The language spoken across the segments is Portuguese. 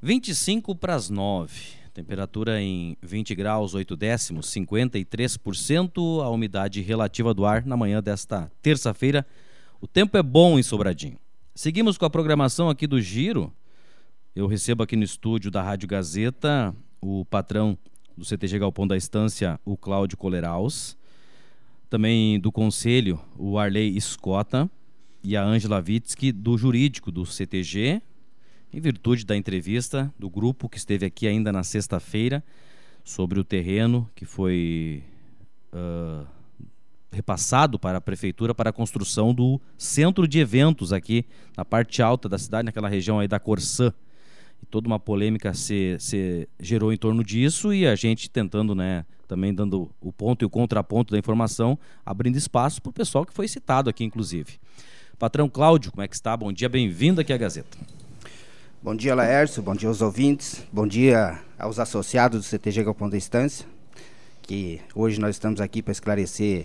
25 para as 9. Temperatura em 20 graus 8 décimos, 53%. A umidade relativa do ar na manhã desta terça-feira. O tempo é bom em Sobradinho. Seguimos com a programação aqui do Giro. Eu recebo aqui no estúdio da Rádio Gazeta o patrão do CTG Galpão da Estância, o Cláudio Coleraus. Também do Conselho, o Arley Escota. E a Ângela Vitsky, do Jurídico do CTG, em virtude da entrevista do grupo que esteve aqui ainda na sexta-feira sobre o terreno que foi uh, repassado para a prefeitura para a construção do centro de eventos aqui na parte alta da cidade, naquela região aí da Corsã. E toda uma polêmica se, se gerou em torno disso e a gente tentando, né, também dando o ponto e o contraponto da informação, abrindo espaço para o pessoal que foi citado aqui, inclusive. Patrão Cláudio, como é que está? Bom dia, bem-vindo aqui à Gazeta. Bom dia, Laércio. Bom dia aos ouvintes. Bom dia aos associados do CTG Galpão da Estância, que hoje nós estamos aqui para esclarecer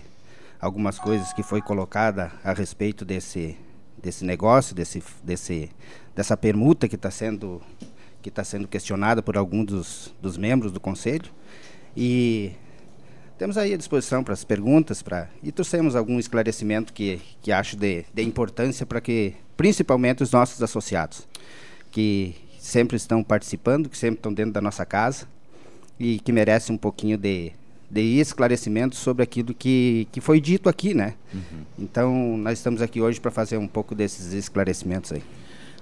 algumas coisas que foi colocada a respeito desse, desse negócio, desse, desse, dessa permuta que está sendo que está sendo questionada por alguns dos, dos membros do conselho e temos aí à disposição para as perguntas para e trouxemos algum esclarecimento que, que acho de, de importância para que principalmente os nossos associados que sempre estão participando, que sempre estão dentro da nossa casa e que merecem um pouquinho de, de esclarecimento sobre aquilo que, que foi dito aqui, né? Uhum. Então, nós estamos aqui hoje para fazer um pouco desses esclarecimentos aí.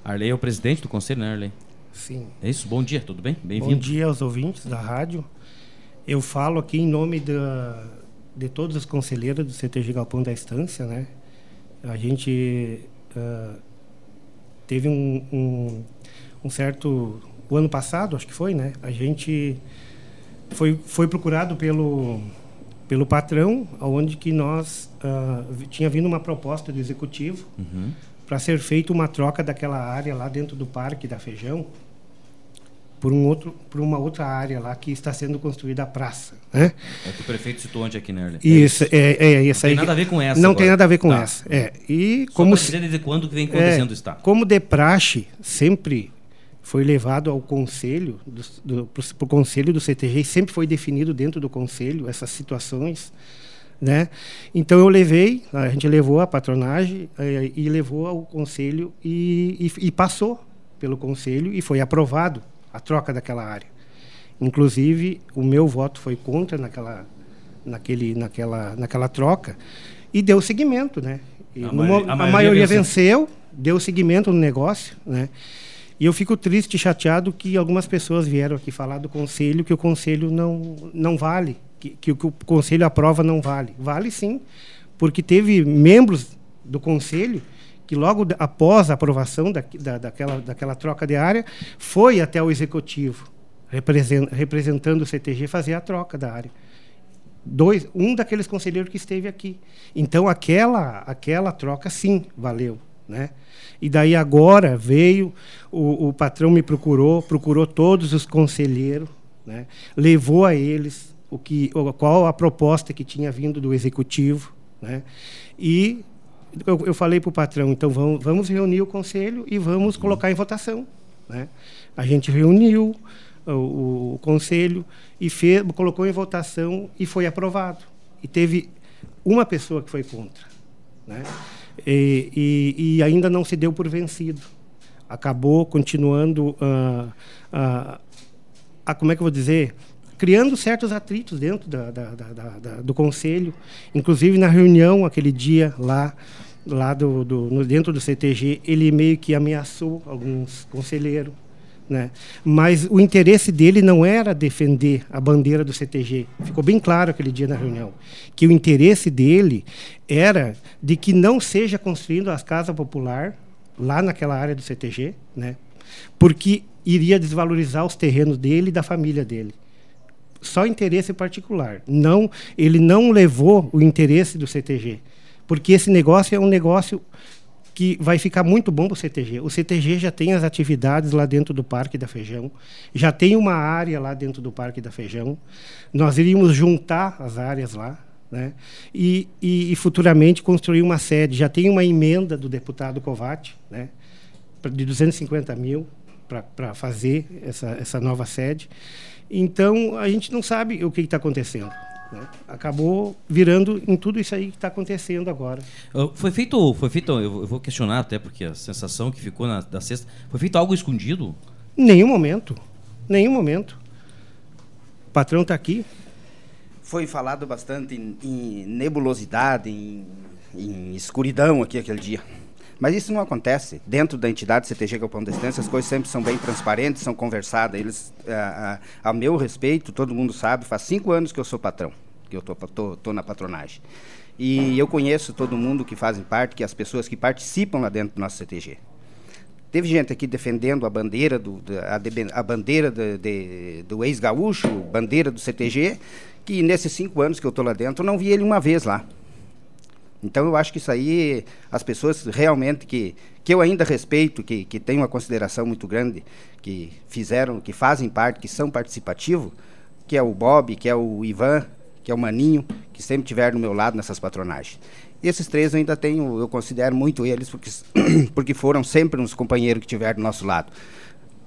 Arley é o presidente do conselho, né, Arley? Sim. É isso? Bom dia, tudo bem? Bem-vindo. Bom dia aos ouvintes da rádio. Eu falo aqui em nome da, de todos os conselheiros do CTG Galpão da Estância, né? A gente uh, teve um, um, um certo o ano passado, acho que foi, né? A gente foi foi procurado pelo pelo patrão, aonde que nós uh, tinha vindo uma proposta do executivo uhum. para ser feita uma troca daquela área lá dentro do parque da Feijão por um outro por uma outra área lá que está sendo construída a praça, né? É que o prefeito citou onde aqui, né? Isso, é, é, essa Não tem nada a ver com essa. Não agora. tem nada a ver com tá. essa. É e Só como dizer desde quando que vem acontecendo é, está. Como de praxe sempre foi levado ao conselho, para o conselho do CTG, e sempre foi definido dentro do conselho essas situações. Né? Então eu levei, a gente levou a patronagem eh, e levou ao conselho e, e, e, passou pelo conselho e foi aprovado a troca daquela área. Inclusive o meu voto foi contra naquela, naquele, naquela, naquela troca e deu seguimento, né? A, a, maioria, a maioria venceu. venceu, deu seguimento no negócio, né? E eu fico triste e chateado que algumas pessoas vieram aqui falar do conselho que o conselho não, não vale, que, que o que o conselho aprova não vale. Vale sim, porque teve membros do conselho que logo após a aprovação da, da, daquela, daquela troca de área, foi até o executivo, representando o CTG, fazer a troca da área. Dois, um daqueles conselheiros que esteve aqui. Então, aquela, aquela troca, sim, valeu. Né? E daí agora veio, o, o patrão me procurou, procurou todos os conselheiros, né? levou a eles o que, qual a proposta que tinha vindo do executivo, né? E eu, eu falei para o patrão, então vamos, vamos reunir o conselho e vamos colocar em votação, né? A gente reuniu o, o conselho e fez, colocou em votação e foi aprovado. E teve uma pessoa que foi contra, né? E, e, e ainda não se deu por vencido. Acabou continuando uh, uh, a, como é que eu vou dizer, criando certos atritos dentro da, da, da, do conselho, inclusive na reunião aquele dia lá lá do, do no, dentro do CTG, ele meio que ameaçou alguns conselheiros né? Mas o interesse dele não era defender a bandeira do CTG. Ficou bem claro aquele dia na reunião que o interesse dele era de que não seja construindo as casas popular lá naquela área do CTG, né? Porque iria desvalorizar os terrenos dele e da família dele. Só interesse particular. Não, ele não levou o interesse do CTG, porque esse negócio é um negócio que vai ficar muito bom para o CTG. O CTG já tem as atividades lá dentro do Parque da Feijão, já tem uma área lá dentro do Parque da Feijão. Nós iríamos juntar as áreas lá, né? E, e, e futuramente construir uma sede. Já tem uma emenda do deputado Covatti, né? De 250 mil para fazer essa, essa nova sede. Então, a gente não sabe o que está acontecendo. Né? Acabou virando em tudo isso aí que está acontecendo agora. Foi feito, foi feito, eu vou questionar até porque a sensação que ficou na, da sexta, foi feito algo escondido? Nenhum momento, nenhum momento. O patrão está aqui. Foi falado bastante em, em nebulosidade, em, em escuridão aqui aquele dia. Mas isso não acontece. Dentro da entidade CTG Galpão da Estância, as coisas sempre são bem transparentes, são conversadas. Eles, a, a, a, meu respeito, todo mundo sabe, faz cinco anos que eu sou patrão, que eu estou tô, tô, na patronagem. E eu conheço todo mundo que fazem parte, que as pessoas que participam lá dentro do nosso CTG. Teve gente aqui defendendo a bandeira do, a bandeira de, de, do ex-gaúcho, bandeira do CTG, que nesses cinco anos que eu estou lá dentro, eu não vi ele uma vez lá. Então eu acho que isso aí, as pessoas realmente que, que eu ainda respeito, que, que tenho uma consideração muito grande, que fizeram, que fazem parte, que são participativos, que é o Bob, que é o Ivan, que é o Maninho, que sempre estiveram no meu lado nessas patronagens. E esses três eu ainda tenho, eu considero muito eles, porque, porque foram sempre uns companheiros que tiveram do nosso lado.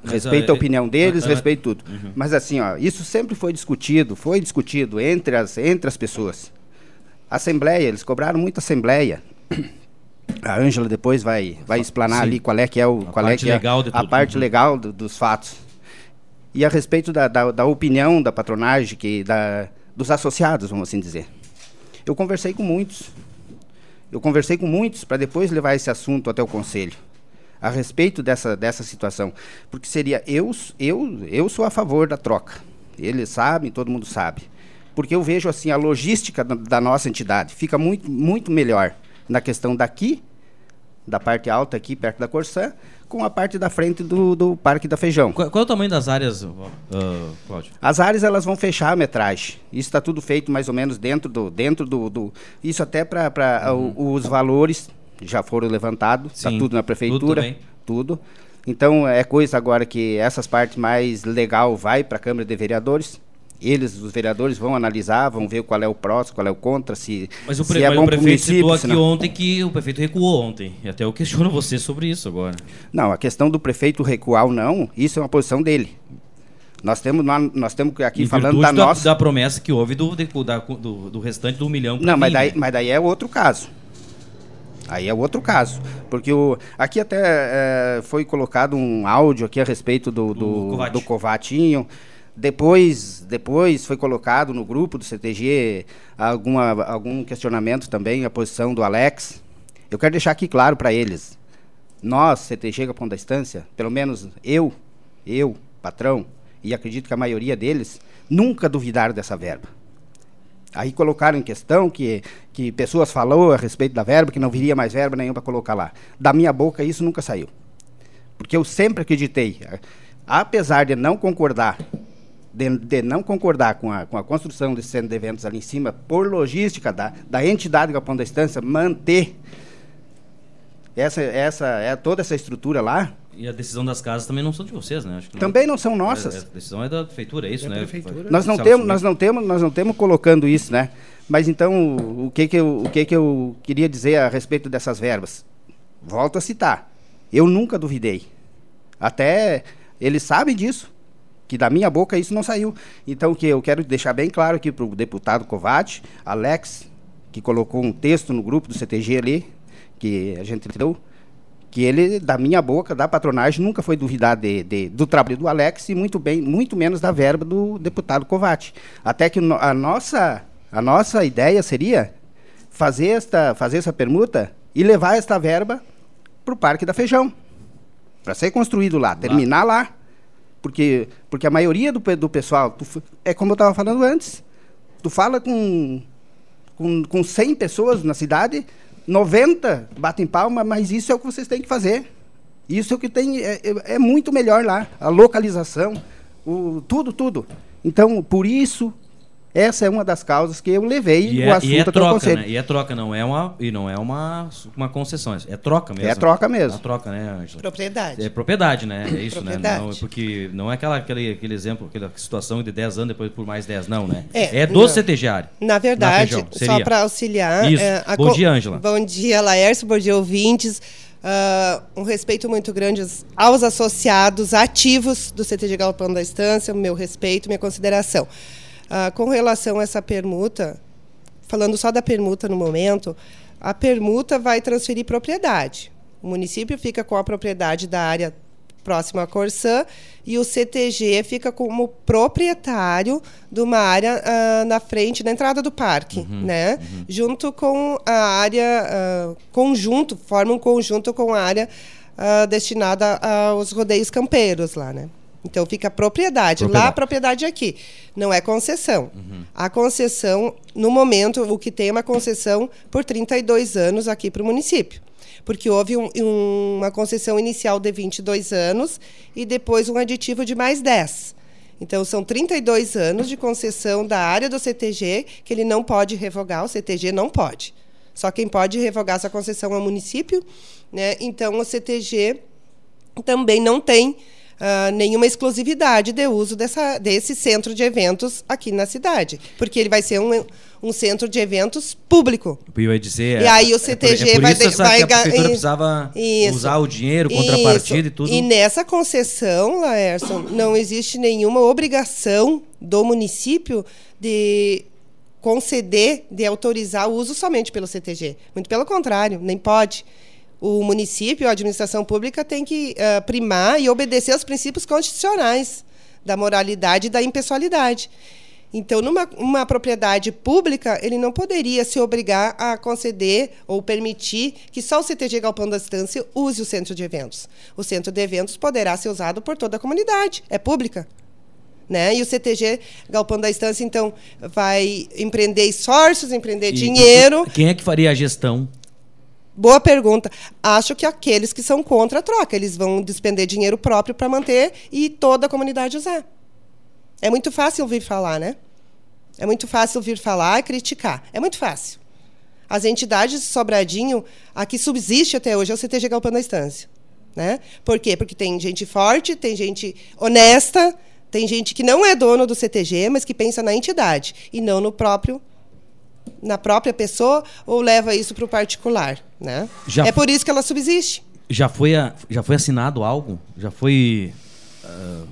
Respeito a, a opinião deles, a, a, respeito tudo. Uhum. Mas assim, ó, isso sempre foi discutido, foi discutido entre as, entre as pessoas. Assembleia, eles cobraram muita assembleia. A Ângela depois vai, vai explanar Sim. ali qual é que é o a qual é que é a parte uhum. legal do, dos fatos. E a respeito da, da, da, opinião da patronagem, que, da, dos associados, vamos assim dizer. Eu conversei com muitos. Eu conversei com muitos para depois levar esse assunto até o conselho a respeito dessa, dessa situação. Porque seria eu, eu, eu sou a favor da troca. Eles sabem, todo mundo sabe porque eu vejo assim a logística da, da nossa entidade fica muito, muito melhor na questão daqui, da parte alta aqui, perto da Corsã, com a parte da frente do, do Parque da Feijão. Qual, qual é o tamanho das áreas, uh, Cláudio? As áreas elas vão fechar a metragem. Isso está tudo feito mais ou menos dentro do. Dentro do, do isso até para uhum. os valores já foram levantados, está tudo na prefeitura. Tudo, tudo. Então é coisa agora que essas partes mais legal vai para a Câmara de Vereadores eles, os vereadores, vão analisar, vão ver qual é o pró, qual é o contra, se, mas o, pre, se é mas o prefeito citou aqui não... ontem que o prefeito recuou ontem. E até eu questiono você sobre isso agora. Não, a questão do prefeito recuar ou não, isso é uma posição dele. Nós temos, nós temos aqui em falando da, da nossa... da promessa que houve do, da, do, do restante do milhão. Não, mas daí, né? mas daí é outro caso. Aí é outro caso. Porque o, aqui até é, foi colocado um áudio aqui a respeito do, do, do, do Covatinho. Depois, depois foi colocado no grupo do CTG alguma, algum questionamento também, a posição do Alex. Eu quero deixar aqui claro para eles. Nós, CTG Capão da Estância, pelo menos eu, eu, patrão, e acredito que a maioria deles, nunca duvidaram dessa verba. Aí colocaram em questão que, que pessoas falou a respeito da verba, que não viria mais verba nenhuma para colocar lá. Da minha boca isso nunca saiu. Porque eu sempre acreditei, apesar de não concordar de, de, não concordar com a, com a construção desse centro de eventos ali em cima, por logística da, da entidade Galpão da Estância, manter essa, essa, é, toda essa estrutura lá. E a decisão das casas também não são de vocês, né? Não, também não são nossas. É, a decisão é da prefeitura, é isso, é né? Prefeitura. Nós não temos, nós não temos, nós não temos colocando isso, né? Mas então, o que que eu, o que que eu queria dizer a respeito dessas verbas? Volto a citar. Eu nunca duvidei. Até eles sabem disso que da minha boca isso não saiu. Então, que eu quero deixar bem claro aqui para o deputado Covati, Alex, que colocou um texto no grupo do CTG ali, que a gente deu, que ele, da minha boca, da patronagem, nunca foi duvidar de, de, do trabalho do Alex e muito, bem, muito menos da verba do deputado Covati. Até que a nossa, a nossa ideia seria fazer, esta, fazer essa permuta e levar esta verba para o Parque da Feijão, para ser construído lá, terminar lá. Porque, porque a maioria do, do pessoal, tu, é como eu estava falando antes, tu fala com, com, com 100 pessoas na cidade, 90 batem palma, mas isso é o que vocês têm que fazer. Isso é o que tem, é, é, é muito melhor lá, a localização, o, tudo, tudo. Então, por isso essa é uma das causas que eu levei e o é, assunto e é troca, conselho. Né? E é troca, não é uma e não é uma, uma concessão, é troca mesmo. É troca mesmo. É troca, né, Angela? Propriedade. É propriedade, né? É isso, né? propriedade. né? Não, porque não é aquela, aquele, aquele exemplo, aquela situação de 10 anos depois por mais 10, não, né? É, é do não. CTGário. Na verdade, na só para auxiliar. Isso. É, bom dia, Ângela. Bom dia, Laércio, bom dia, ouvintes. Uh, um respeito muito grande aos associados ativos do CTG Galpão da Estância, meu respeito, minha consideração. Uh, com relação a essa permuta, falando só da permuta no momento, a permuta vai transferir propriedade. O município fica com a propriedade da área próxima à Corsã e o CTG fica como proprietário de uma área uh, na frente, na entrada do parque, uhum, né? Uhum. Junto com a área uh, conjunto, forma um conjunto com a área destinada aos rodeios campeiros lá, né? Então fica propriedade. propriedade. Lá a propriedade aqui. Não é concessão. Uhum. A concessão, no momento, o que tem é uma concessão por 32 anos aqui para o município porque houve um, um, uma concessão inicial de 22 anos e depois um aditivo de mais 10. Então, são 32 anos de concessão da área do CTG que ele não pode revogar, o CTG não pode. Só quem pode revogar essa concessão é o município. Né? Então, o CTG também não tem uh, nenhuma exclusividade de uso dessa, desse centro de eventos aqui na cidade, porque ele vai ser um, um centro de eventos público. Eu ia dizer. E aí o CTG é, é vai, isso vai, a prefeitura precisava isso, usar o dinheiro, contrapartida isso. e tudo. E nessa concessão, Laerson, não existe nenhuma obrigação do município de conceder, de autorizar o uso somente pelo CTG. Muito pelo contrário, nem pode o município, a administração pública tem que uh, primar e obedecer aos princípios constitucionais da moralidade e da impessoalidade. Então, numa uma propriedade pública, ele não poderia se obrigar a conceder ou permitir que só o CTG Galpão da Estância use o centro de eventos. O centro de eventos poderá ser usado por toda a comunidade, é pública. Né? E o CTG Galpão da Estância, então, vai empreender esforços, empreender e dinheiro. Quem é que faria a gestão? Boa pergunta. Acho que aqueles que são contra a troca, eles vão despender dinheiro próprio para manter e toda a comunidade usar. É muito fácil ouvir falar, né? É muito fácil ouvir falar e criticar. É muito fácil. As entidades de Sobradinho, a que subsiste até hoje é o CTG Galpão da Estância. Né? Por quê? Porque tem gente forte, tem gente honesta, tem gente que não é dono do CTG, mas que pensa na entidade e não no próprio na própria pessoa ou leva isso para o particular, né? Já é por isso que ela subsiste. Já foi, a, já foi assinado algo? Já foi... Uh,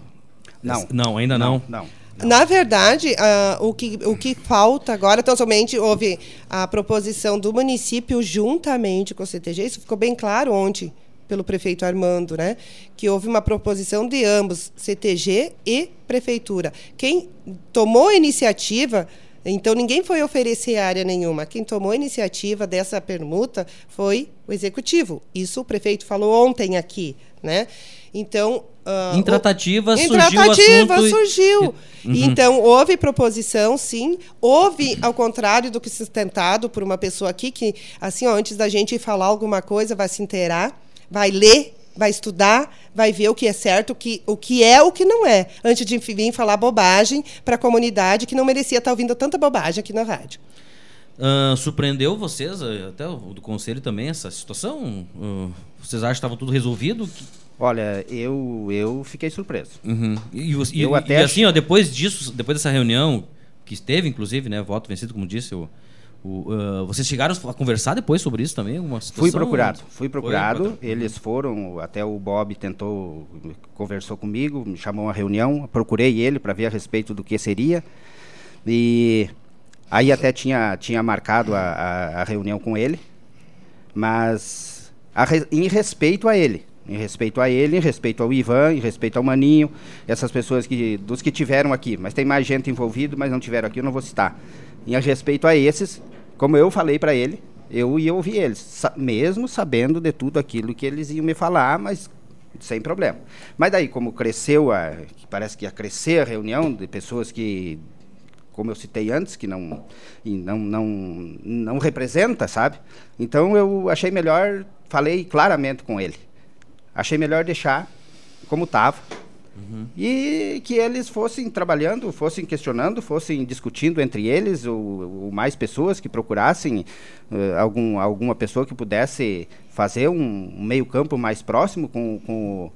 não. Não, ainda não. Não. não. Na verdade, uh, o, que, o que falta agora, então, somente houve a proposição do município juntamente com o CTG, isso ficou bem claro ontem pelo prefeito Armando, né? Que houve uma proposição de ambos, CTG e prefeitura. Quem tomou a iniciativa então, ninguém foi oferecer área nenhuma. Quem tomou a iniciativa dessa permuta foi o executivo. Isso o prefeito falou ontem aqui. Né? Então. Uh, em tratativa, o, surgiu. Em tratativa surgiu. Uhum. Então, houve proposição, sim. Houve, ao contrário do que sustentado por uma pessoa aqui, que, assim, ó, antes da gente falar alguma coisa, vai se inteirar, vai ler vai estudar, vai ver o que é certo, o que, o que é o que não é, antes de vir falar bobagem para a comunidade que não merecia estar ouvindo tanta bobagem aqui na rádio. Uh, surpreendeu vocês, eh, até o do conselho também, essa situação? Uh, vocês acham que estava tudo resolvido? Olha, eu, eu fiquei surpreso. Uhum. E, e, eu e, até e assim, ó, depois disso, depois dessa reunião, que esteve, inclusive, né, voto vencido, como disse o, o, uh, vocês chegaram a conversar depois sobre isso também? Uma? Fui procurado, fui procurado. Foi, eles foram, até o Bob tentou, conversou comigo, me chamou a uma reunião, procurei ele para ver a respeito do que seria. E aí até tinha, tinha marcado a, a, a reunião com ele, mas a, em respeito a ele. Em respeito a ele, em respeito ao Ivan, em respeito ao Maninho, essas pessoas que dos que tiveram aqui, mas tem mais gente envolvida, mas não tiveram aqui, eu não vou citar. Em respeito a esses, como eu falei para ele, eu ia ouvir eles, sa mesmo sabendo de tudo aquilo que eles iam me falar, mas sem problema. Mas daí, como cresceu, a, parece que ia crescer a reunião de pessoas que, como eu citei antes, que não, não, não, não representa, sabe? Então eu achei melhor, falei claramente com ele. Achei melhor deixar como estava Uhum. E que eles fossem trabalhando, fossem questionando, fossem discutindo entre eles, ou, ou mais pessoas que procurassem uh, algum, alguma pessoa que pudesse fazer um, um meio-campo mais próximo com, com,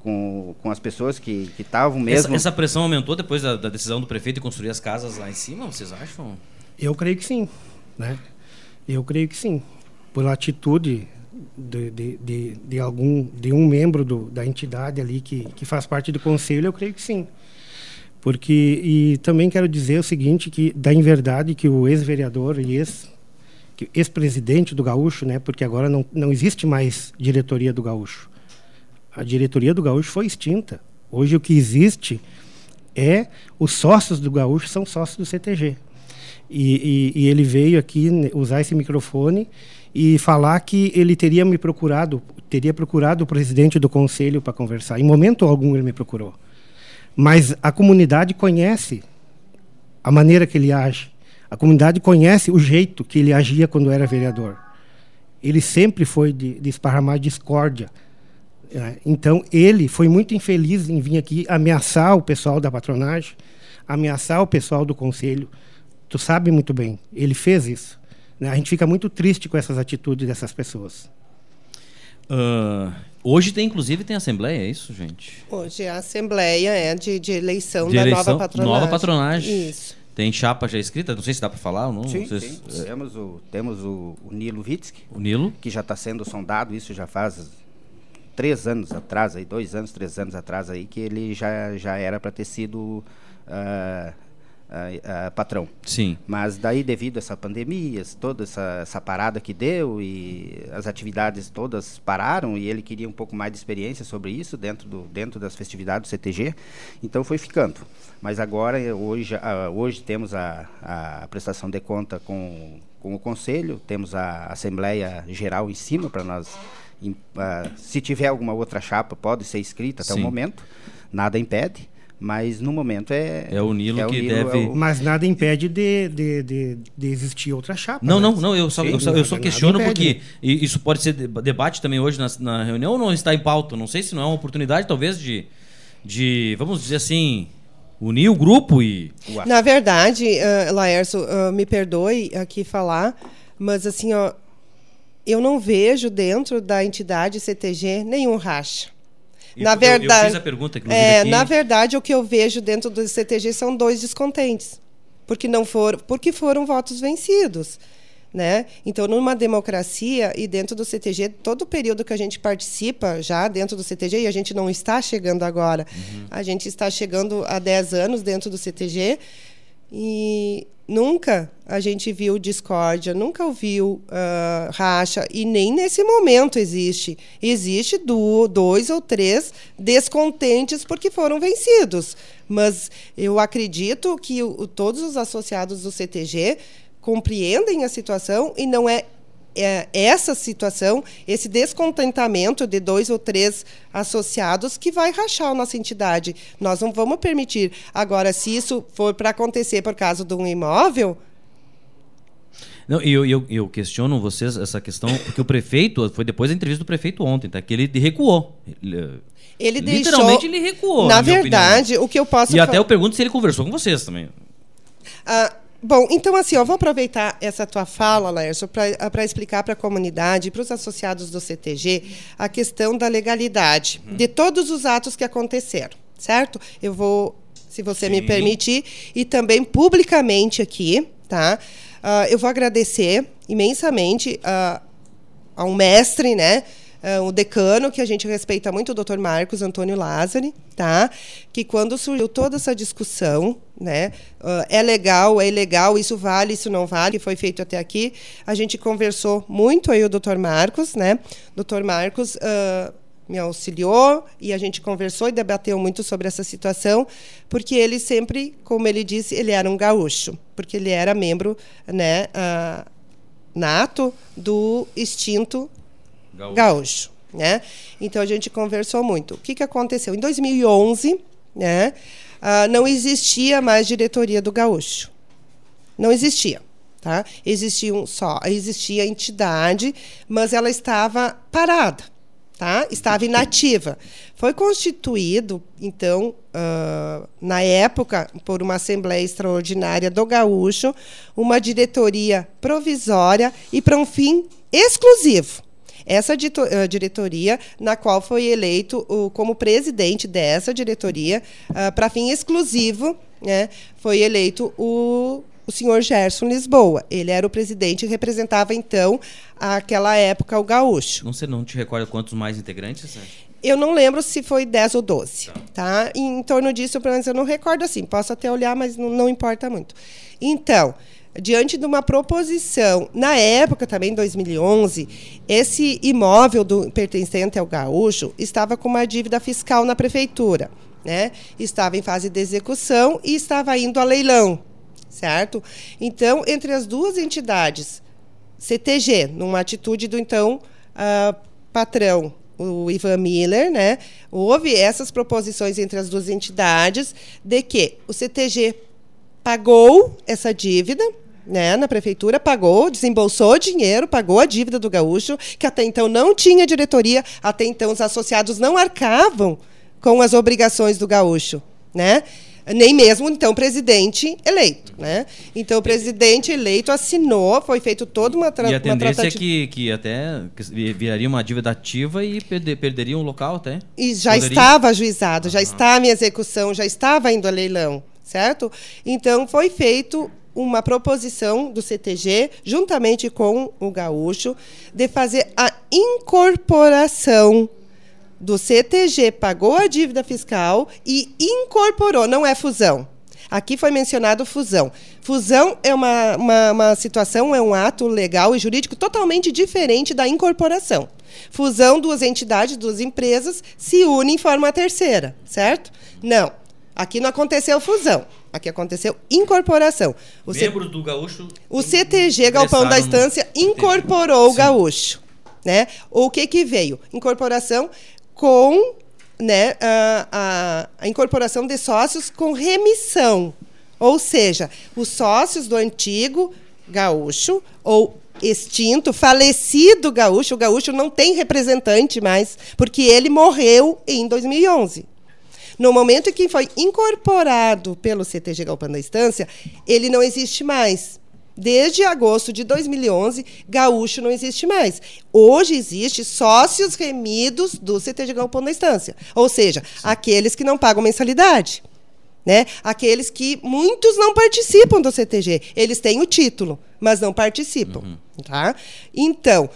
com, com as pessoas que estavam mesmo. Essa, essa, pressão aumentou depois da, da, decisão do prefeito de construir as casas lá em cima, vocês acham? Eu creio que sim. Né? Eu creio que sim. Pela atitude de, de, de, de, algum de um membro do, da entidade ali que, que faz parte do conselho, eu creio que sim. Porque e também quero dizer o seguinte que dá em verdade que o ex-vereador e ex ex-presidente do Gaúcho, né? Porque agora não, não existe mais diretoria do Gaúcho. A diretoria do Gaúcho foi extinta. Hoje o que existe é os sócios do Gaúcho são sócios do CTG. E, e, e ele veio aqui usar esse microfone e falar que ele teria me procurado, teria procurado o presidente do conselho para conversar. Em momento algum ele me procurou. Mas a comunidade conhece a maneira que ele age. A comunidade conhece o jeito que ele agia quando era vereador. Ele sempre foi de, de esparramar discórdia. É, então, ele foi muito infeliz em vir aqui ameaçar o pessoal da patronagem, ameaçar o pessoal do conselho. Tu sabe muito bem, ele fez isso. Né? A gente fica muito triste com essas atitudes dessas pessoas. Uh, hoje tem, inclusive, tem assembleia, é isso, gente? Hoje a assembleia é de, de eleição de da eleição, nova patronagem. Nova patronagem. Isso. Tem chapa já escrita? Não sei se dá para falar ou não. Sim, não sim. Se... Temos, o, temos o, o Nilo Vitsky. O Nilo? Que já está sendo sondado, isso já faz três anos atrás, aí, dois anos, três anos atrás, aí, que ele já, já era para ter sido uh, patrão. Sim. Mas daí, devido a essa pandemia, toda essa, essa parada que deu e as atividades todas pararam e ele queria um pouco mais de experiência sobre isso dentro, do, dentro das festividades do CTG, então foi ficando. Mas agora, hoje, hoje temos a, a prestação de conta com, com o Conselho, temos a Assembleia Geral em cima para nós. uh, se tiver alguma outra chapa, pode ser escrita até Sim. o momento, nada impede mas no momento é. É o Nilo é que o Nilo, deve. É o... Mas nada impede de, de, de, de, existir outra chapa. Não, né? não, não. Eu só, Sim, eu só, eu só questiono porque isso pode ser debate também hoje na, na, reunião ou não está em pauta. Não sei se não é uma oportunidade, talvez, de, de vamos dizer assim. Unir o grupo e. Na verdade, uh, Laércio, uh, me perdoe aqui falar, mas assim, ó, eu não vejo dentro da entidade CTG nenhum racha na verdade, eu, fiz a pergunta, é, aqui. Na verdade, o que eu vejo dentro do CTG são dois descontentes, porque não foram, porque foram votos vencidos. Né? Então, numa democracia e dentro do CTG, todo o período que a gente participa já dentro do CTG, e a gente não está chegando agora, uhum. a gente está chegando há 10 anos dentro do CTG, e nunca a gente viu discórdia, nunca ouviu uh, racha, e nem nesse momento existe. Existe do, dois ou três descontentes porque foram vencidos. Mas eu acredito que o, todos os associados do CTG compreendem a situação e não é é, essa situação, esse descontentamento de dois ou três associados que vai rachar a nossa entidade. Nós não vamos permitir. Agora, se isso for para acontecer por causa de um imóvel. Não, eu, eu, eu questiono vocês essa questão, porque o prefeito, foi depois da entrevista do prefeito ontem, tá? Que ele recuou. Ele, ele Literalmente deixou, ele recuou. Na, na verdade, o que eu posso. E até eu pergunto se ele conversou com vocês também. Ah, Bom, então assim, eu vou aproveitar essa tua fala, Lércio, para explicar para a comunidade, para os associados do CTG, a questão da legalidade uhum. de todos os atos que aconteceram, certo? Eu vou, se você Sim. me permitir, e também publicamente aqui, tá? Uh, eu vou agradecer imensamente uh, a um mestre, né? Uh, o decano, que a gente respeita muito, o doutor Marcos Antônio Lázari, tá? que quando surgiu toda essa discussão, né, uh, é legal, é ilegal, isso vale, isso não vale, que foi feito até aqui, a gente conversou muito aí o doutor Marcos, né? Doutor Marcos uh, me auxiliou e a gente conversou e debateu muito sobre essa situação, porque ele sempre, como ele disse, ele era um gaúcho, porque ele era membro, né, uh, nato do extinto Gaúcho. Gaúcho né? Então a gente conversou muito. O que, que aconteceu? Em 2011, né, uh, não existia mais diretoria do Gaúcho. Não existia. Tá? Existia um só, existia a entidade, mas ela estava parada, tá? estava inativa. Foi constituído, então, uh, na época, por uma Assembleia Extraordinária do Gaúcho, uma diretoria provisória e para um fim exclusivo essa eh, diretoria, na qual foi eleito o, como presidente dessa diretoria, uh, para fim exclusivo, né, foi eleito o, o senhor Gerson Lisboa. Ele era o presidente e representava, então, aquela época o gaúcho. Não sei, não te recorda quantos mais integrantes? Né? Eu não lembro se foi 10 ou 12, tá? tá? Em torno disso, pelo menos eu não recordo assim. Posso até olhar, mas não, não importa muito. Então, diante de uma proposição, na época também, 2011, esse imóvel do, pertencente ao gaúcho estava com uma dívida fiscal na prefeitura. Né? Estava em fase de execução e estava indo a leilão, certo? Então, entre as duas entidades, CTG, numa atitude do então uh, patrão, o Ivan Miller, né? Houve essas proposições entre as duas entidades de que o CTG pagou essa dívida, né, na prefeitura, pagou, desembolsou dinheiro, pagou a dívida do gaúcho, que até então não tinha diretoria, até então os associados não arcavam com as obrigações do gaúcho, né? Nem mesmo, então, presidente eleito. Né? Então, o presidente eleito assinou, foi feito toda uma, tra e a tendência é que, que até viraria uma dívida ativa e perder, perderia um local até? E já Poderia? estava ajuizado, já estava em execução, já estava indo a leilão, certo? Então, foi feito uma proposição do CTG, juntamente com o Gaúcho, de fazer a incorporação do CTG, pagou a dívida fiscal e incorporou, não é fusão. Aqui foi mencionado fusão. Fusão é uma, uma, uma situação, é um ato legal e jurídico totalmente diferente da incorporação. Fusão, duas entidades, duas empresas se unem e formam a terceira, certo? Não. Aqui não aconteceu fusão. Aqui aconteceu incorporação. O Membros C... do Gaúcho. O CTG Galpão da Estância incorporou o Gaúcho. Né? O que, que veio? Incorporação com né, a, a, a incorporação de sócios com remissão. Ou seja, os sócios do antigo gaúcho ou extinto, falecido gaúcho, o gaúcho não tem representante mais, porque ele morreu em 2011. No momento em que foi incorporado pelo CTG Galpão da Estância, ele não existe mais. Desde agosto de 2011, gaúcho não existe mais. Hoje existe sócios remidos do CTG Galpão da Estância, ou seja, aqueles que não pagam mensalidade. Né? Aqueles que muitos não participam do CTG. Eles têm o título, mas não participam. Uhum. Tá? Então,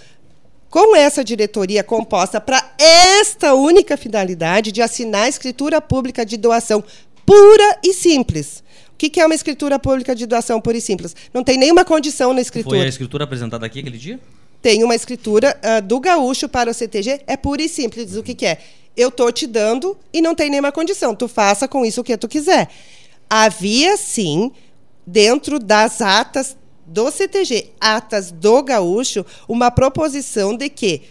com essa diretoria composta para esta única finalidade de assinar a escritura pública de doação pura e simples. O que, é uma escritura pública de doação pura e simples? Não tem nenhuma condição na escritura. Foi a escritura apresentada aqui aquele dia? Tem uma escritura uh, do gaúcho para o CTG, é pura e simples. O que, que é? Eu estou te dando e não tem nenhuma condição. Tu faça com isso o que tu quiser. Havia, sim, dentro das atas do CTG, atas do gaúcho, uma proposição de que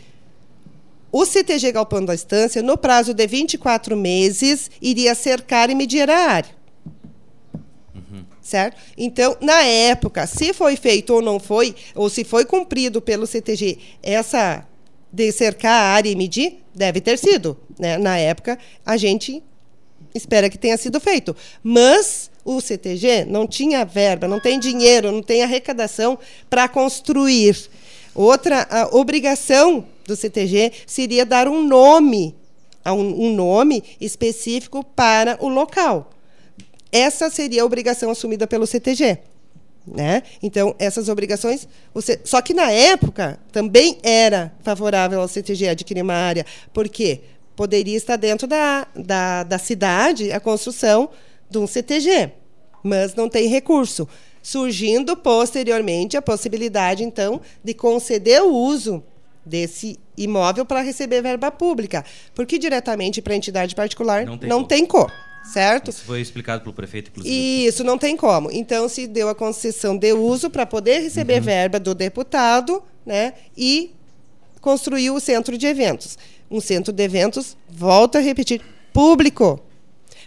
o CTG Galpão da Estância, no prazo de 24 meses, iria cercar e medir a área certo? Então, na época, se foi feito ou não foi, ou se foi cumprido pelo CTG essa de cercar a área e medir, deve ter sido. Né? Na época, a gente espera que tenha sido feito. Mas o CTG não tinha verba, não tem dinheiro, não tem arrecadação para construir. Outra obrigação do CTG seria dar um nome, um, um nome específico para o local. Essa seria a obrigação assumida pelo CTG. Né? Então, essas obrigações. Você... Só que na época também era favorável ao CTG adquirir uma área, porque poderia estar dentro da, da, da cidade a construção de um CTG, mas não tem recurso. Surgindo posteriormente a possibilidade, então, de conceder o uso desse imóvel para receber verba pública, porque diretamente para a entidade particular não tem, não tem como certo? Isso foi explicado pelo prefeito, inclusive. Isso, não tem como. Então, se deu a concessão de uso para poder receber uhum. verba do deputado né, e construiu o centro de eventos. Um centro de eventos, volto a repetir, público.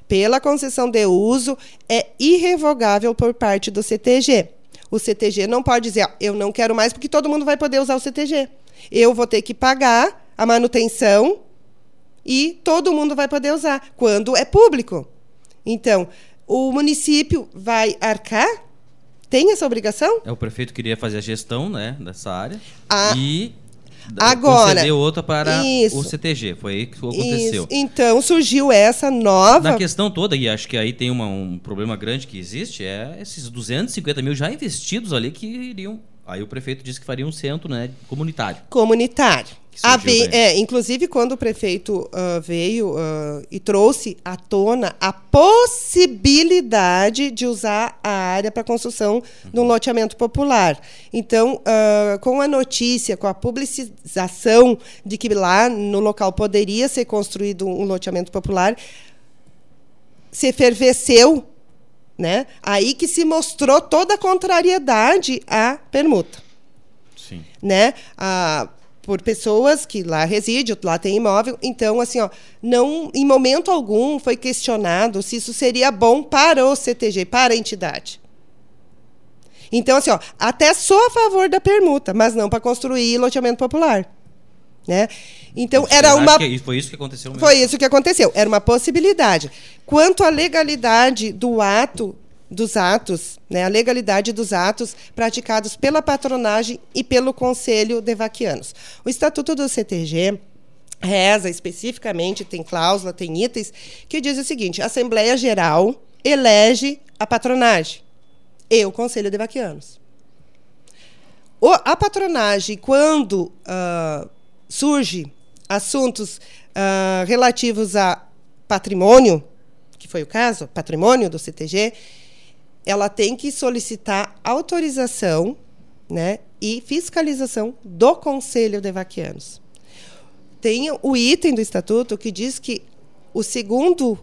Pela concessão de uso, é irrevogável por parte do CTG. O CTG não pode dizer, ah, eu não quero mais, porque todo mundo vai poder usar o CTG. Eu vou ter que pagar a manutenção e todo mundo vai poder usar, quando é público. Então, o município vai arcar? Tem essa obrigação? É o prefeito queria fazer a gestão, né, dessa área. Ah, e Agora, conceder outra para isso. o CTG. Foi aí que aconteceu. Isso. Então surgiu essa nova. Na questão toda, e acho que aí tem uma- um problema grande que existe, é esses 250 mil já investidos ali que iriam. Aí o prefeito disse que faria um centro né, comunitário. comunitário. Ave- é, inclusive, quando o prefeito ah, veio ah, e trouxe à tona a possibilidade de usar a área para construção de um loteamento popular. Então, ah, com a notícia, com a publicização de que lá no local poderia ser construído um loteamento popular, se efervesceu, né? Aí que se mostrou toda a contrariedade à permuta Sim. né? Ah, por pessoas que lá residem, lá tem imóvel. Então, assim, ó, não, em momento algum foi questionado se isso seria bom para o CTG, para a entidade. Então, assim, ó, até sou a favor da permuta, mas não para construir loteamento popular. Né? Então, era uma. que foi isso que aconteceu mesmo. Foi isso que aconteceu. Era uma possibilidade. Quanto à legalidade do ato, dos atos, né, a legalidade dos atos praticados pela patronagem e pelo Conselho de Vaquianos. O Estatuto do CTG reza especificamente, tem cláusula, tem itens, que diz o seguinte: a Assembleia Geral elege a patronagem e o Conselho de Vaquianos. O- a patronagem, quando ah, surge assuntos ah, relativos a patrimônio, que foi o caso, patrimônio do CTG, ela tem que solicitar autorização né, e fiscalização do Conselho de Vaquianos. Tem o item do estatuto que diz que o segundo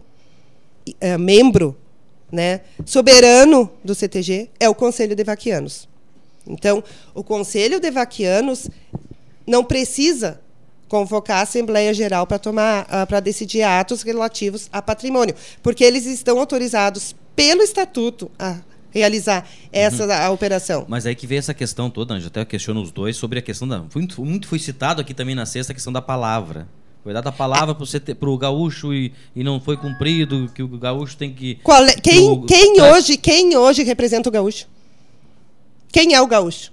eh, membro né, soberano do CTG é o Conselho de Vaquianos. Então, o Conselho de Vaquianos não precisa convocar a Assembleia Geral para tomar ah, para decidir atos relativos a patrimônio, porque eles estão autorizados pelo estatuto a realizar essa a operação. Mas aí que vem essa questão toda, Anja, até questiono os dois sobre a questão da. Muito, muito foi citado aqui também na sexta a questão da palavra. Foi dada a palavra para o gaúcho e, e não foi cumprido, que o gaúcho tem que. É- quem o- quem hoje quem hoje representa o gaúcho? Quem é o gaúcho?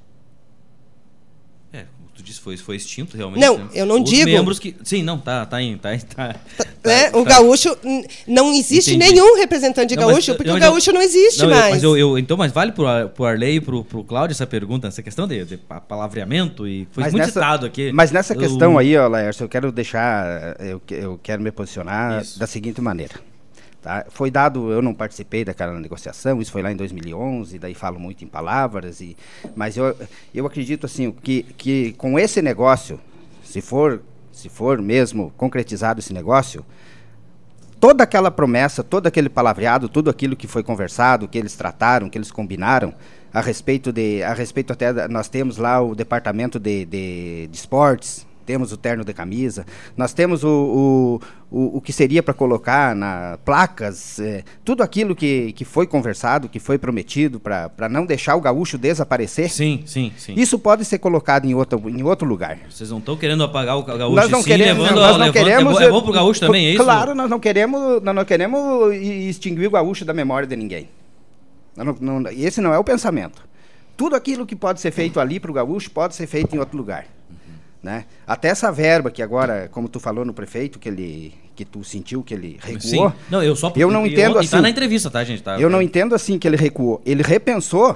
É, como tu disse, foi, foi extinto realmente. Não, né? eu não Os digo- membros que. Sim, não, tá, tá em. Tá, tá, né? tá- o tá- gaúcho n- não existe Entendi. nenhum representante de Não, mas- gaúcho, porque não, o mas eu- gaúcho não existe Não, eu- mais. mas eu, eu- então, mas vale pro, pro Arley e pro, pro Cláudio essa pergunta, essa questão de, de pa- palavreamento e foi Mas muito nessa- citado aqui. Mas nessa Eu- questão aí, ó, Laércio, eu quero deixar, eu, eu quero me posicionar Isso. da seguinte maneira. Tá? Foi dado, eu não participei daquela negociação, isso foi lá em 2011, daí falo muito em palavras, e, mas eu, eu acredito assim, que, que com esse negócio, se for, se for mesmo concretizado esse negócio, toda aquela promessa, todo aquele palavreado, tudo aquilo que foi conversado, que eles trataram, que eles combinaram, a respeito de, a respeito até, nós temos lá o departamento de, de, de esportes, temos o terno de camisa, nós temos o, o, o, o que seria para colocar na placas, eh, tudo aquilo que, que foi conversado, que foi prometido para não deixar o gaúcho desaparecer, Sim, sim, sim. isso pode ser colocado em outro, em outro lugar. Vocês não estão querendo apagar o gaúcho Nós não sim, queremos, levando, nós não levando- queremos. é, bom, é bom pro gaúcho também, é isso? Claro, nós não queremos, nós não queremos extinguir o gaúcho da memória de ninguém. Não- não- esse não é o pensamento. Tudo aquilo que pode ser feito ali para o gaúcho pode ser feito em outro lugar. Né? Até essa verba que agora, como tu falou no prefeito, que ele que tu sentiu que ele recuou. Sim. Não, eu só Eu não entendo e tá assim. na entrevista, tá, gente? Tá, Eu não tá- entendo assim que ele recuou. Ele repensou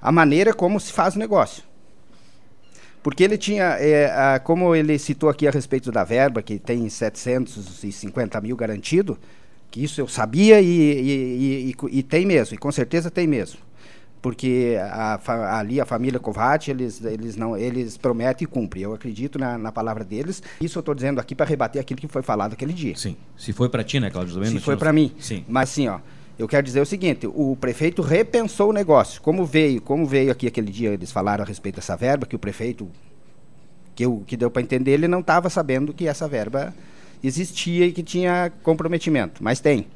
a maneira como se faz o negócio. Porque ele tinha, é, a- como ele citou aqui a respeito da verba, que tem 750 mil garantido, que isso eu sabia e, e- e- e tem mesmo, e com certeza tem mesmo. Porque a fa- ali a família Kovács, eles, eles, não, eles prometem e cumprem. Eu acredito na, na palavra deles. Isso eu estou dizendo aqui para rebater aquilo que foi falado aquele dia. Sim. Se foi pra ti, né, Cláudio? Também Se foi para mim. Sim. Mas assim, ó, eu quero dizer o seguinte, o prefeito repensou o negócio. Como veio, como veio aqui aquele dia, eles falaram a respeito dessa verba, que o prefeito, que, eu, que deu para entender, ele não estava sabendo que essa verba existia e que tinha comprometimento, mas tem.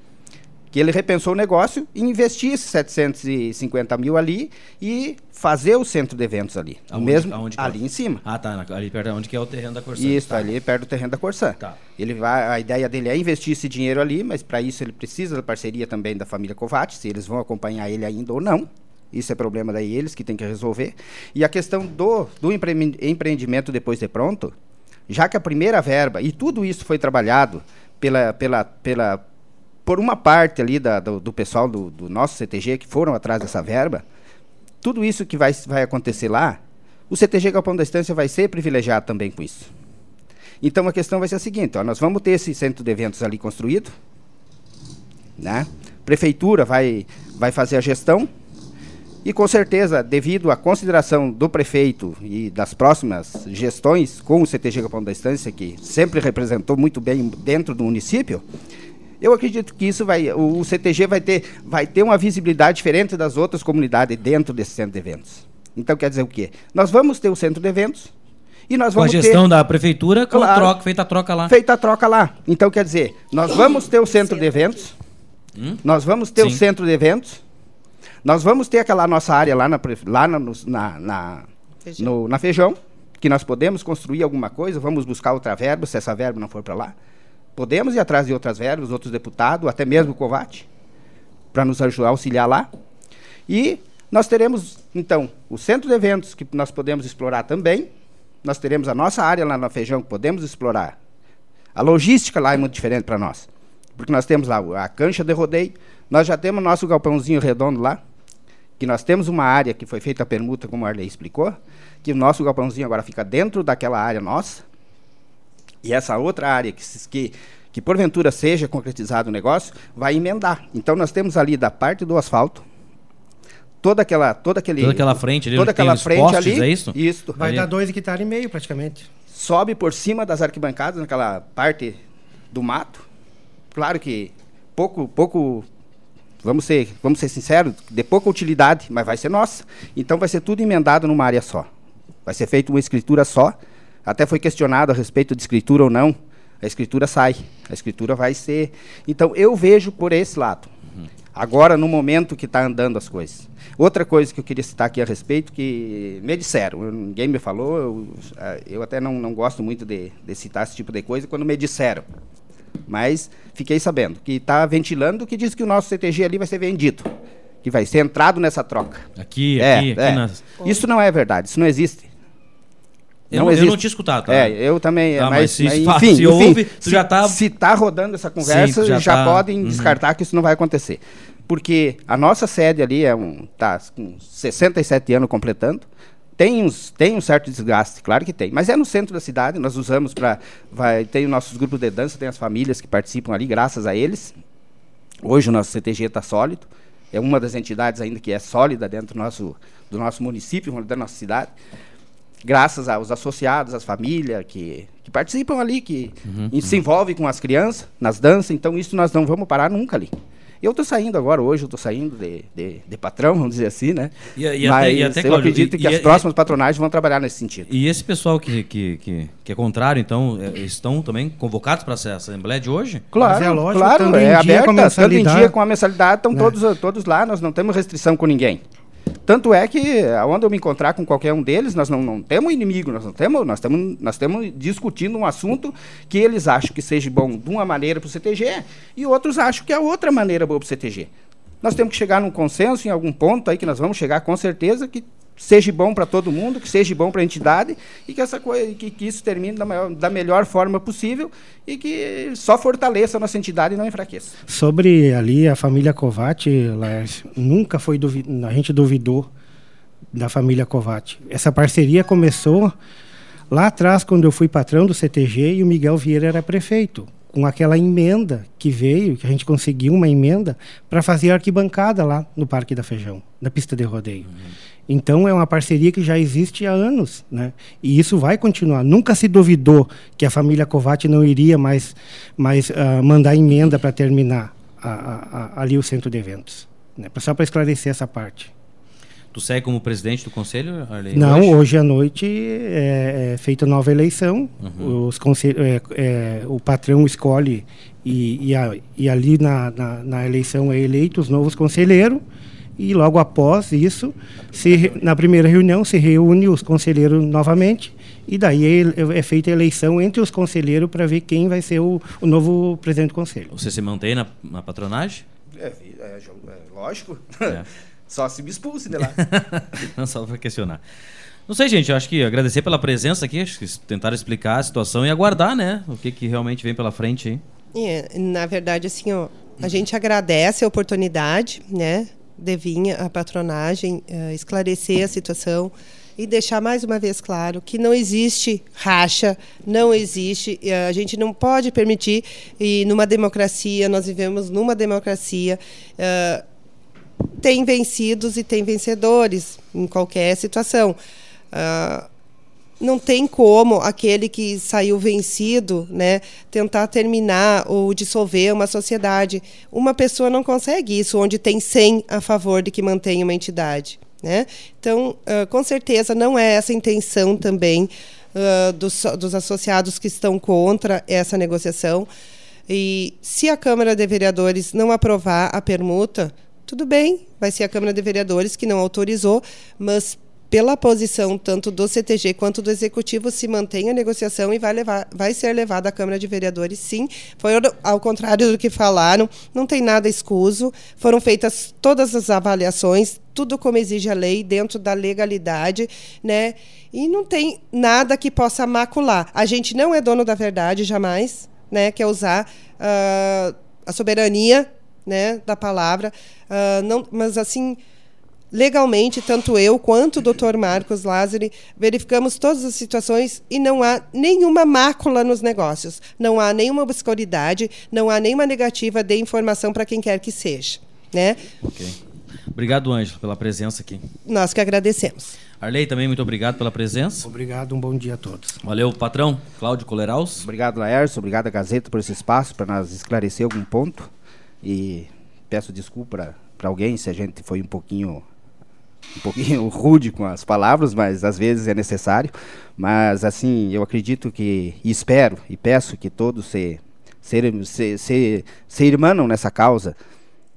Que ele repensou o negócio e investir esses 750 mil ali e fazer o centro de eventos ali. Aonde- mesmo, aonde é? ali em cima. Ah, tá. Ali perto onde que é o terreno da Corsã. Isso, Tá. ali perto do terreno da Corsã. Tá. Ele vai, a ideia dele é investir esse dinheiro ali, mas para isso ele precisa da parceria também da família Kovács, se eles vão acompanhar ele ainda ou não. Isso é problema daí eles que tem que resolver. E a questão do, do empreendimento depois de pronto, já que a primeira verba, e tudo isso foi trabalhado pela, pela, pela, por uma parte ali da, do, do pessoal do, do nosso CTG que foram atrás dessa verba, tudo isso que vai, vai acontecer lá, o CTG Galpão da Estância vai ser privilegiado também com isso. Então a questão vai ser a seguinte: ó, nós vamos ter esse centro de eventos ali construído, né? Prefeitura vai, vai fazer a gestão, e com certeza, devido à consideração do prefeito e das próximas gestões com o CTG Galpão da Estância, que sempre representou muito bem dentro do município, eu acredito que isso vai, o CTG vai ter, vai ter uma visibilidade diferente das outras comunidades dentro desse centro de eventos. Então quer dizer o quê? Nós vamos ter o centro de eventos e nós vamos com a gestão ter, da prefeitura, com claro, a troca, feita a troca lá. Feita a troca lá. Então quer dizer, nós vamos ter o centro de eventos, hum? nós vamos ter Sim. o centro de eventos, nós vamos ter aquela nossa área lá na, lá na, na, na, feijão. No, na feijão, que nós podemos construir alguma coisa, vamos buscar outra verba, se essa verba não for para lá. Podemos ir atrás de outras verbas, outros deputados, até mesmo o Covate, para nos ajudar, auxiliar lá. E nós teremos, então, o centro de eventos que nós podemos explorar também. Nós teremos a nossa área lá na Feijão que podemos explorar. A logística lá é muito diferente para nós. Porque nós temos lá a cancha de rodeio, nós já temos nosso galpãozinho redondo lá, que nós temos uma área que foi feita a permuta, como a Arley explicou, que o nosso galpãozinho agora fica dentro daquela área nossa. E essa outra área que, que, que porventura seja concretizado o negócio, vai emendar. Então nós temos ali da parte do asfalto, toda aquela toda aquele toda aquela frente ali toda aquela frente postes, ali é isso? isso. Vai ali. dar dois hectares e meio praticamente. Sobe por cima das arquibancadas naquela parte do mato. Claro que pouco pouco vamos ser vamos ser sinceros de pouca utilidade mas vai ser nossa. Então vai ser tudo emendado numa área só. Vai ser feita uma escritura só até foi questionado a respeito de escritura ou não a escritura sai a escritura vai ser então eu vejo por esse lado agora no momento que está andando as coisas Outra coisa que eu queria citar aqui a respeito, que me disseram, ninguém me falou, eu, ah, eu até não, não gosto muito de, de citar esse tipo de coisa, quando me disseram. Mas fiquei sabendo que está ventilando que diz que o nosso CTG ali vai ser vendido, que vai ser entrado nessa troca. Aqui, é, aqui, aqui é. Nas... Isso não é verdade, isso não existe. Eu não, eu não tinha escutado. Tá? É, eu também. Ah, mas, mas, se, enfim, se enfim, ouve, se, já está... Se está rodando essa conversa, Sim, já, já tá... podem uhum. descartar que isso não vai acontecer porque a nossa sede ali é um tá com 67 anos completando. Tem, uns, tem um certo desgaste, claro que tem, mas é no centro da cidade, nós usamos para. Tem os nossos grupos de dança, tem as famílias que participam ali, graças a eles. Hoje o nosso CTG está sólido, é uma das entidades ainda que é sólida dentro do nosso, do nosso município, da nossa cidade. Graças aos associados, às famílias que, que participam ali, que uhum, se envolvem com as crianças nas danças, então isso nós não vamos parar nunca ali. Eu estou saindo agora, hoje eu estou saindo de, de, de, patrão, vamos dizer assim, né? E, e Mas até, e até, eu Cláudio, acredito que as próximas patronagens vão trabalhar nesse sentido. E esse pessoal que, que, que, que é contrário, então, é, estão também convocados para essa Assembleia de hoje? Claro, é lógico, claro, é aberta, tanto em dia com a mensalidade, estão né? todos, todos lá, nós não temos restrição com ninguém. Tanto é que, onde eu me encontrar com qualquer um deles, nós não, não temos inimigo, nós não temos, nós estamos nós temos discutindo um assunto que eles acham que seja bom de uma maneira para o CTG e outros acham que é outra maneira boa para o CTG. Nós temos que chegar num consenso em algum ponto aí que nós vamos chegar com certeza que seja bom para todo mundo, que seja bom para a entidade e que, essa coisa, que, que isso termine da, maior, da melhor forma possível e que só fortaleça a nossa entidade e não enfraqueça. Sobre ali a família Covati, nunca foi a gente duvidou da família Covati. Essa parceria começou lá atrás quando eu fui patrão do CTG e o Miguel Vieira era prefeito com aquela emenda que veio, que a gente conseguiu uma emenda para fazer a arquibancada lá no Parque da Feijão, na pista de rodeio. Uhum. Então é uma parceria que já existe há anos, né? E isso vai continuar. Nunca se duvidou que a família Covati não iria mais, mais uh, mandar emenda para terminar a, a, a, ali o centro de eventos. Né? Só para esclarecer essa parte. Tu segue como presidente do conselho, Arley? Não, hoje, hoje à noite é, é feita nova eleição. Uhum. Os conselho, é, é, o patrão escolhe e, e, a, e ali na, na, na, eleição é eleito os novos conselheiros e logo após isso, se, na primeira reunião, se reúne os conselheiros novamente e daí é, é feita a eleição entre os conselheiros para ver quem vai ser o, o, novo presidente do conselho. Você se mantém na, na patronagem? É, é, é lógico. É. Só se me expulse de lá. Não, só para questionar. Não sei, gente, eu acho que agradecer pela presença aqui, acho que tentaram explicar a situação e aguardar, né? O que, que realmente vem pela frente aí. É, na verdade, assim, ó, a gente agradece a oportunidade, né, de vir a patronagem uh, esclarecer a situação e deixar mais uma vez claro que não existe racha, não existe, a gente não pode permitir, e numa democracia, nós vivemos numa democracia, uh, tem vencidos e tem vencedores em qualquer situação. Uh, não tem como aquele que saiu vencido, né, tentar terminar ou dissolver uma sociedade. Uma pessoa não consegue isso onde tem 100 a favor de que mantenha uma entidade. Né? Então, uh, com certeza, não é essa a intenção também uh, dos, dos associados que estão contra essa negociação. E se a Câmara de Vereadores não aprovar a permuta, tudo bem, vai ser a Câmara de Vereadores que não autorizou, mas pela posição tanto do CTG quanto do Executivo, se mantém a negociação e vai, levar, vai ser levada à Câmara de Vereadores, sim. Foi ao contrário do que falaram, não tem nada escuso, foram feitas todas as avaliações, tudo como exige a lei, dentro da legalidade, né? E não tem nada que possa macular. A gente não é dono da verdade, jamais, né? Quer usar uh, a soberania né, da palavra, uh, não, mas assim legalmente, tanto eu quanto o doutor Marcos Lázari, verificamos todas as situações e não há nenhuma mácula nos negócios. Não há nenhuma obscuridade, não há nenhuma negativa de informação para quem quer que seja. Né? Ok. Obrigado, Ângelo, pela presença aqui. Nós que agradecemos. Arley, também muito obrigado pela presença. Obrigado, um bom dia a todos. Valeu, patrão. Cláudio Coleraus. Obrigado, Laércio. Obrigado, a Gazeta, por esse espaço para nós esclarecer algum ponto. E peço desculpa para alguém se a gente foi um pouquinho um pouquinho rude com as palavras, mas às vezes é necessário. Mas assim, eu acredito que e espero e peço que todos se se, se, se, se irmanam nessa causa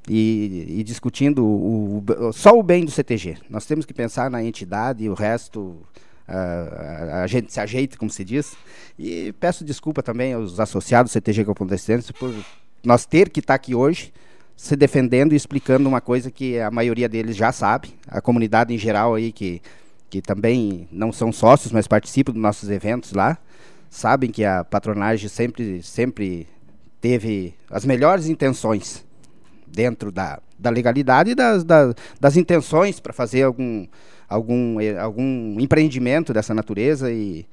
e, e discutindo o, o, só o bem do CTG. Nós temos que pensar na entidade e o resto a, a, gente se ajeita, como se diz. E peço desculpa também aos associados do CTG Galpão por nós ter que estar aqui hoje se defendendo e explicando uma coisa que a maioria deles já sabe, a comunidade em geral aí que, que também não são sócios, mas participam dos nossos eventos lá, sabem que a patronagem sempre, sempre teve as melhores intenções dentro da, da legalidade e das, das, das intenções para fazer algum, algum, eh, algum empreendimento dessa natureza e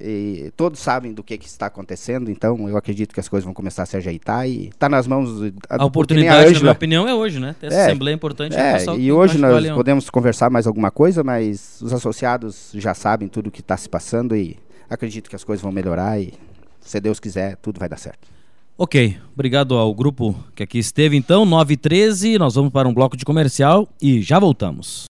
e todos sabem do que, que, está acontecendo, então eu acredito que as coisas vão começar a se ajeitar e está nas mãos. A, a oportunidade, a na minha opinião, é hoje, né? Essa é, assembleia importante. É, e hoje nós podemos conversar mais alguma coisa, mas os associados já sabem tudo o que está se passando e acredito que as coisas vão melhorar e, se Deus quiser, tudo vai dar certo. Ok, obrigado ao grupo que aqui esteve então, 9 e 13, nós vamos para um bloco de comercial e já voltamos.